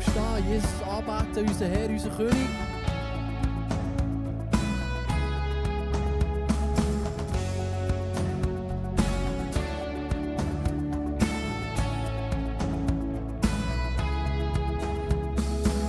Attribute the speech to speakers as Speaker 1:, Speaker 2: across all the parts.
Speaker 1: aufstehen, Jesus anbeten, unser Herr, unser König.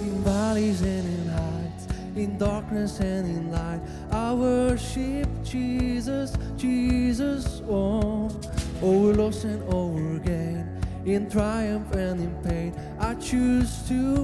Speaker 1: In valleys and in heights, in darkness and in light, I worship Jesus, Jesus, oh, over loss and over gain, in triumph and in pain. Choose to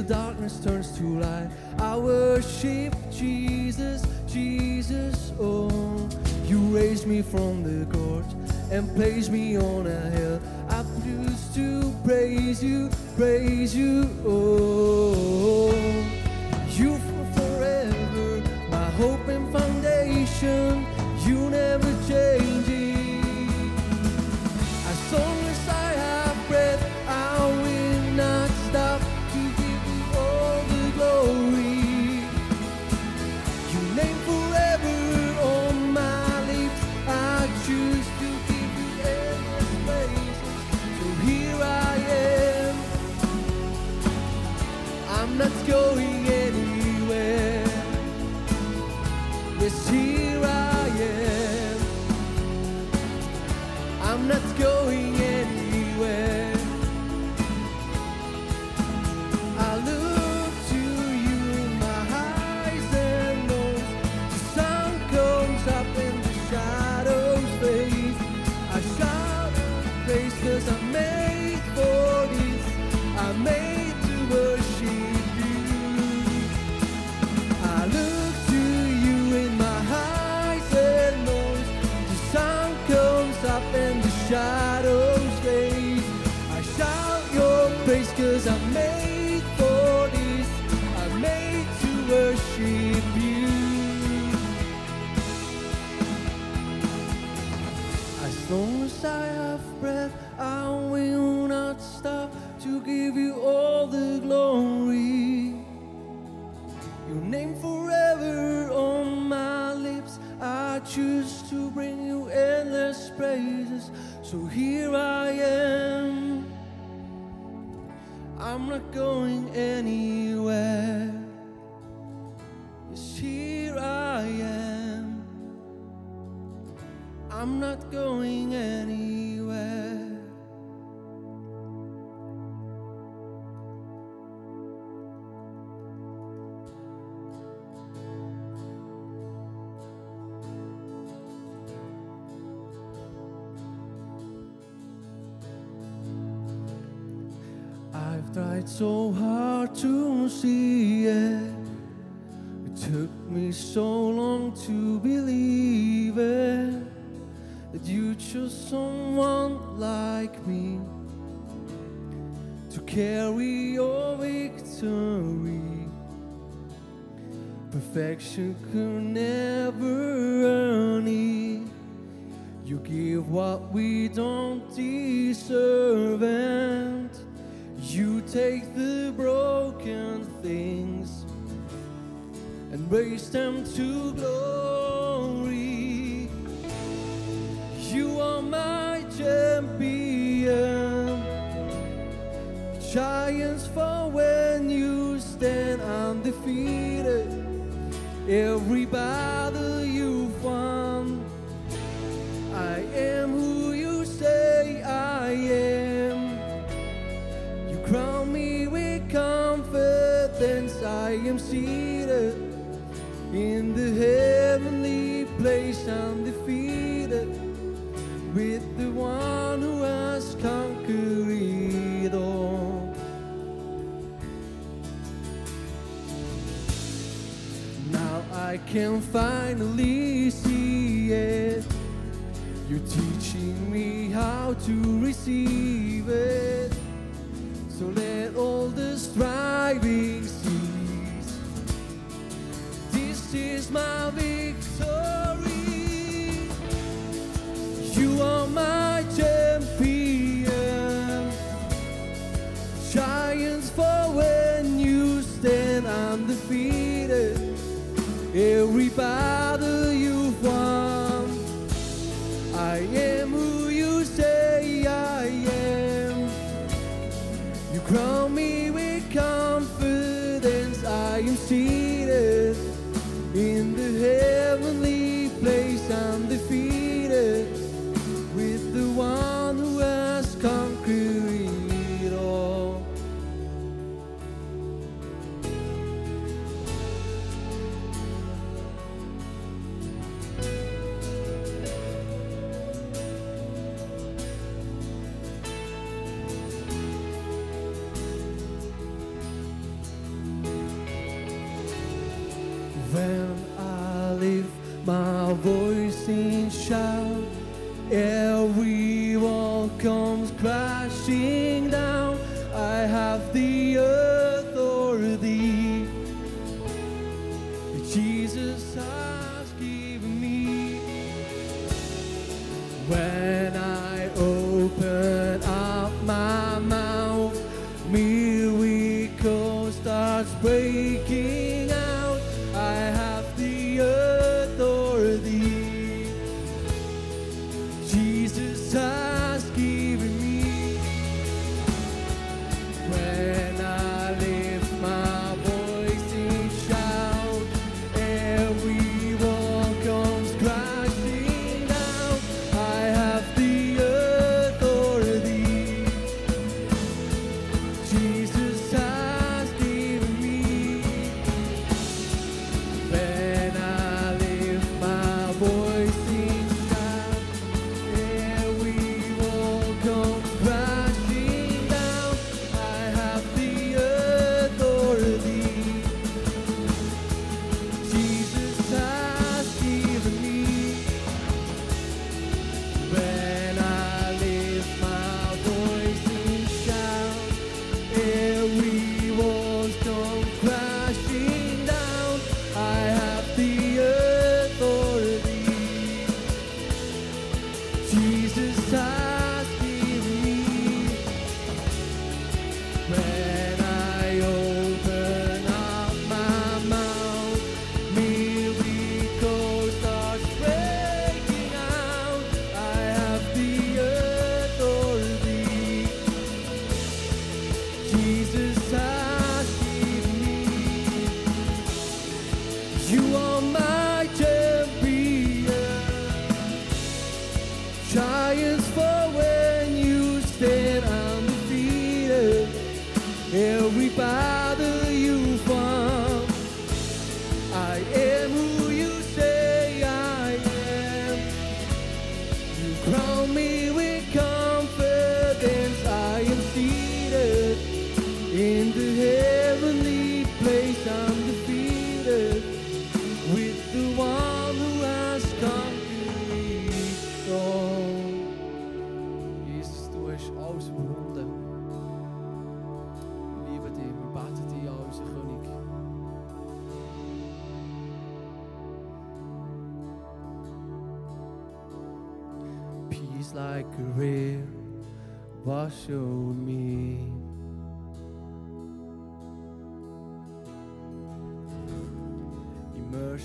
Speaker 1: till darkness turns to light. I worship Jesus, Jesus, oh. You raised me from the court and placed me on a hill. I choose to praise you, praise you, oh. You I am. I'm not going anywhere. So hard to see it. It took me so long to believe it that you chose someone like me to carry your victory. Perfection could never earn it. You give what we don't deserve, take the broken things and raise them to glory. You are my champion. Giants fall when you stand undefeated. Every battle you've in the heavenly place I'm defeated with the one who has conquered it all. Now I can finally see it. You're teaching me how to receive. is my vision. undefeated. Jesus died. I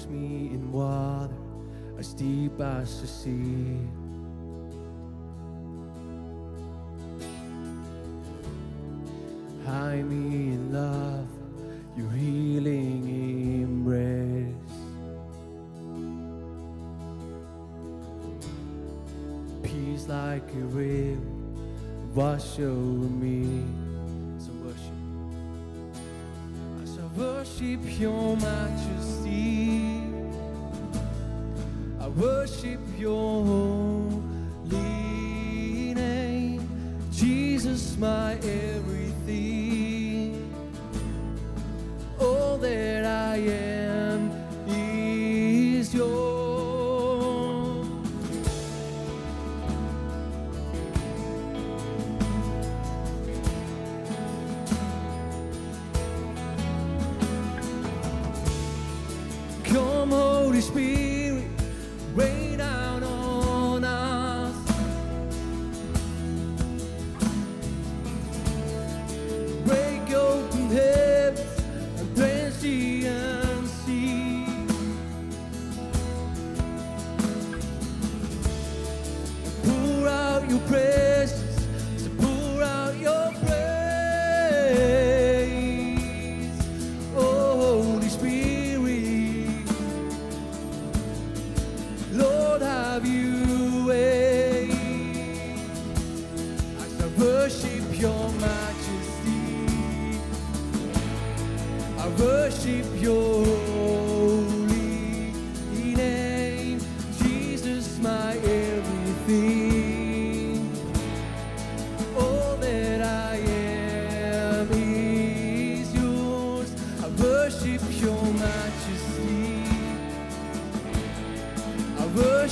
Speaker 1: me in water as deep as the sea. Hide me my every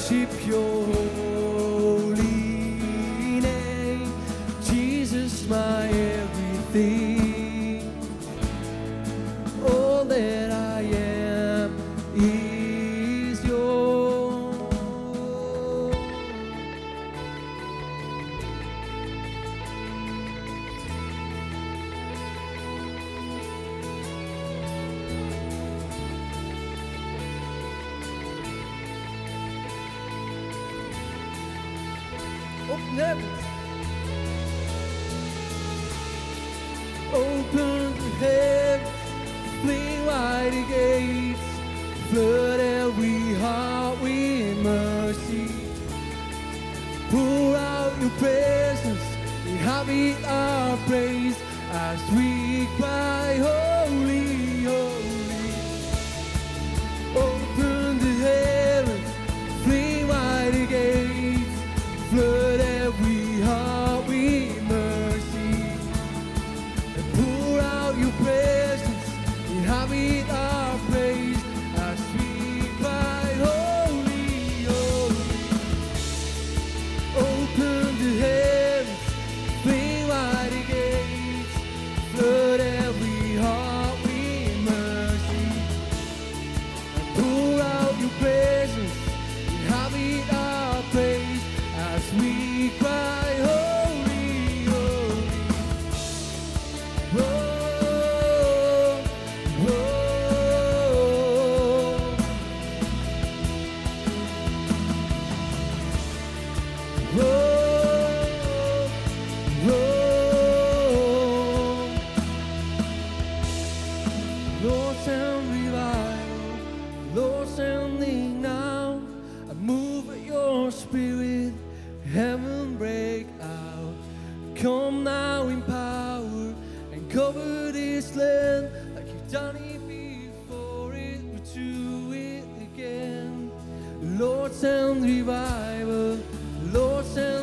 Speaker 1: 하십시오. heaven. Open heavens, fling wide the gates, flood every heart with mercy. Pour out your presence, inhabit our praise as we cry, oh, Lord, send revival. Lord, send thee now. I move at your spirit. Heaven break out. Come now in power and cover this land like you've done it before. It but do it again. Lord, send revival. Lord, send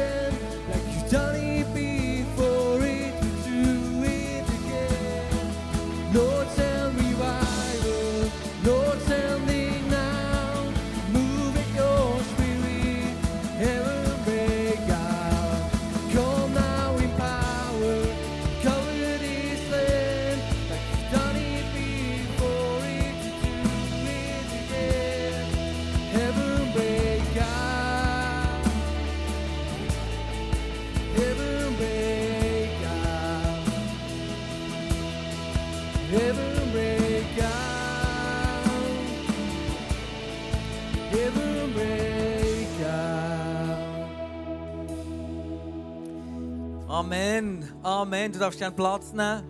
Speaker 2: Amen. Du darfst gerne Platz nehmen.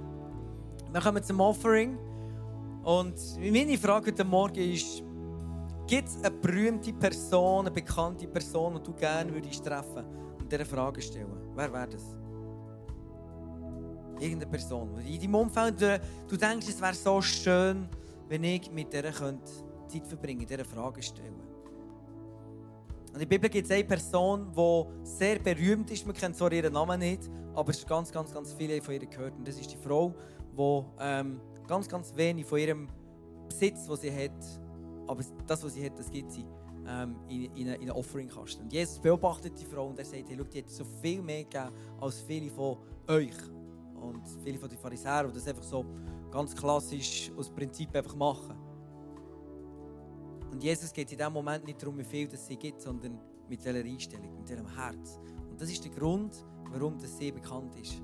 Speaker 2: Wir kommen zum Offering. Und meine Frage heute Morgen ist, gibt es eine berühmte Person, eine bekannte Person, die du gerne würdest treffen und dieser Frage stellen? Wer wäre das? Irgendeine Person. In deinem Umfeld, du, denkst, es wäre so schön, wenn ich mit der Zeit verbringen könnte, dieser Frage stellen. Und in der Bibel gibt es eine Person, die sehr berühmt ist. Man kennt zwar ihren Namen nicht, aber es ist ganz, ganz, ganz viele von ihr gehört. Und das ist die Frau, die ähm, ganz, ganz wenig von ihrem Besitz, den sie hat, aber das, was sie hat, das gibt sie ähm, in, in, in einen Offering-Kasten. Und Jesus beobachtet die Frau und er sagt, hey, schau, die hat so viel mehr gegeben als viele von euch. Und viele von den Pharisäern, die das einfach so ganz klassisch aus Prinzip einfach machen. Und Jesus geht in dem Moment nicht darum, wie viel das sie gibt, sondern mit welcher Einstellung, mit ihrem Herz. Und das ist der Grund, warum das sie bekannt ist.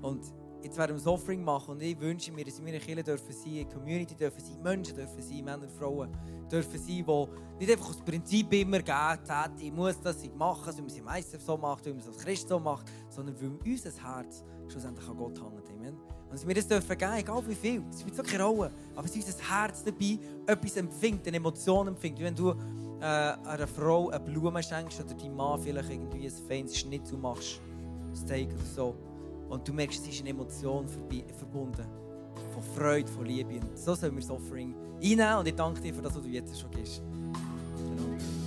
Speaker 2: Und jetzt werden wir das Offering machen und ich wünsche mir, dass wir eine Kirche dürfen sein, eine Community dürfen sein, Menschen dürfen sein, Männer Frauen dürfen sein, die nicht einfach aus Prinzip immer geben, ich muss das ich machen, weil man es meistens so macht, weil man es als Christ so macht, sondern weil unser Herz schlussendlich an Gott hängt. Amen. Und dass wir das dürfen geben, egal wie viel, es spielt so keine Rolle, aber ist unser Herz dabei, etwas empfindet, eine Emotion empfindet. Wie wenn du äh, einer Frau eine Blume schenkst oder deinem Mann vielleicht irgendwie ein feines Schnitzel machst, ein Steak oder so, und du merkst, es ist eine Emotion verbunden. Von Freude, von Liebe. Und so sollen wir das Offering einnehmen. Und ich danke dir für das, was du jetzt schon gibst. Genau.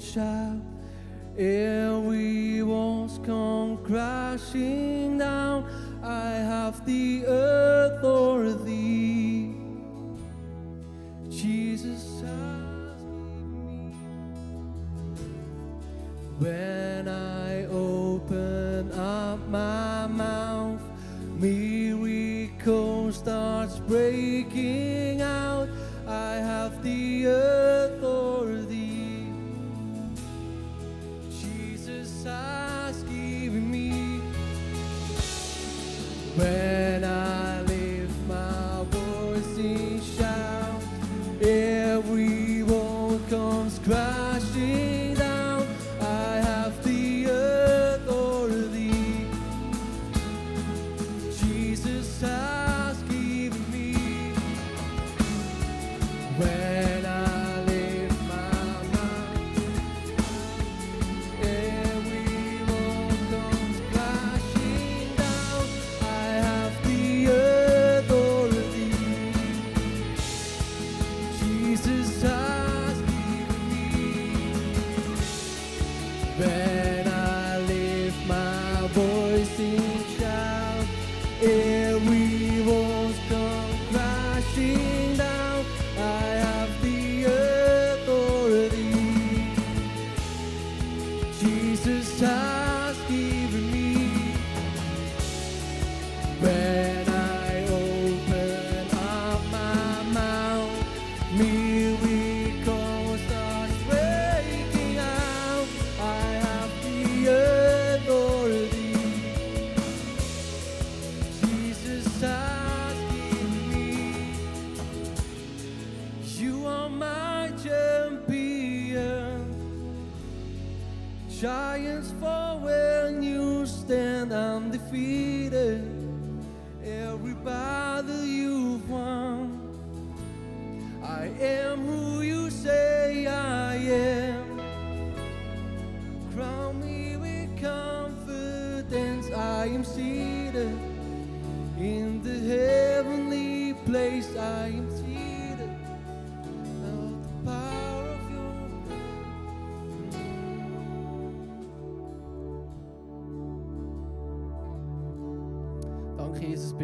Speaker 1: Shout, every walls come crashing When back. You are my champion. Giants fall when you stand undefeated. Every battle you've won. I am who you say.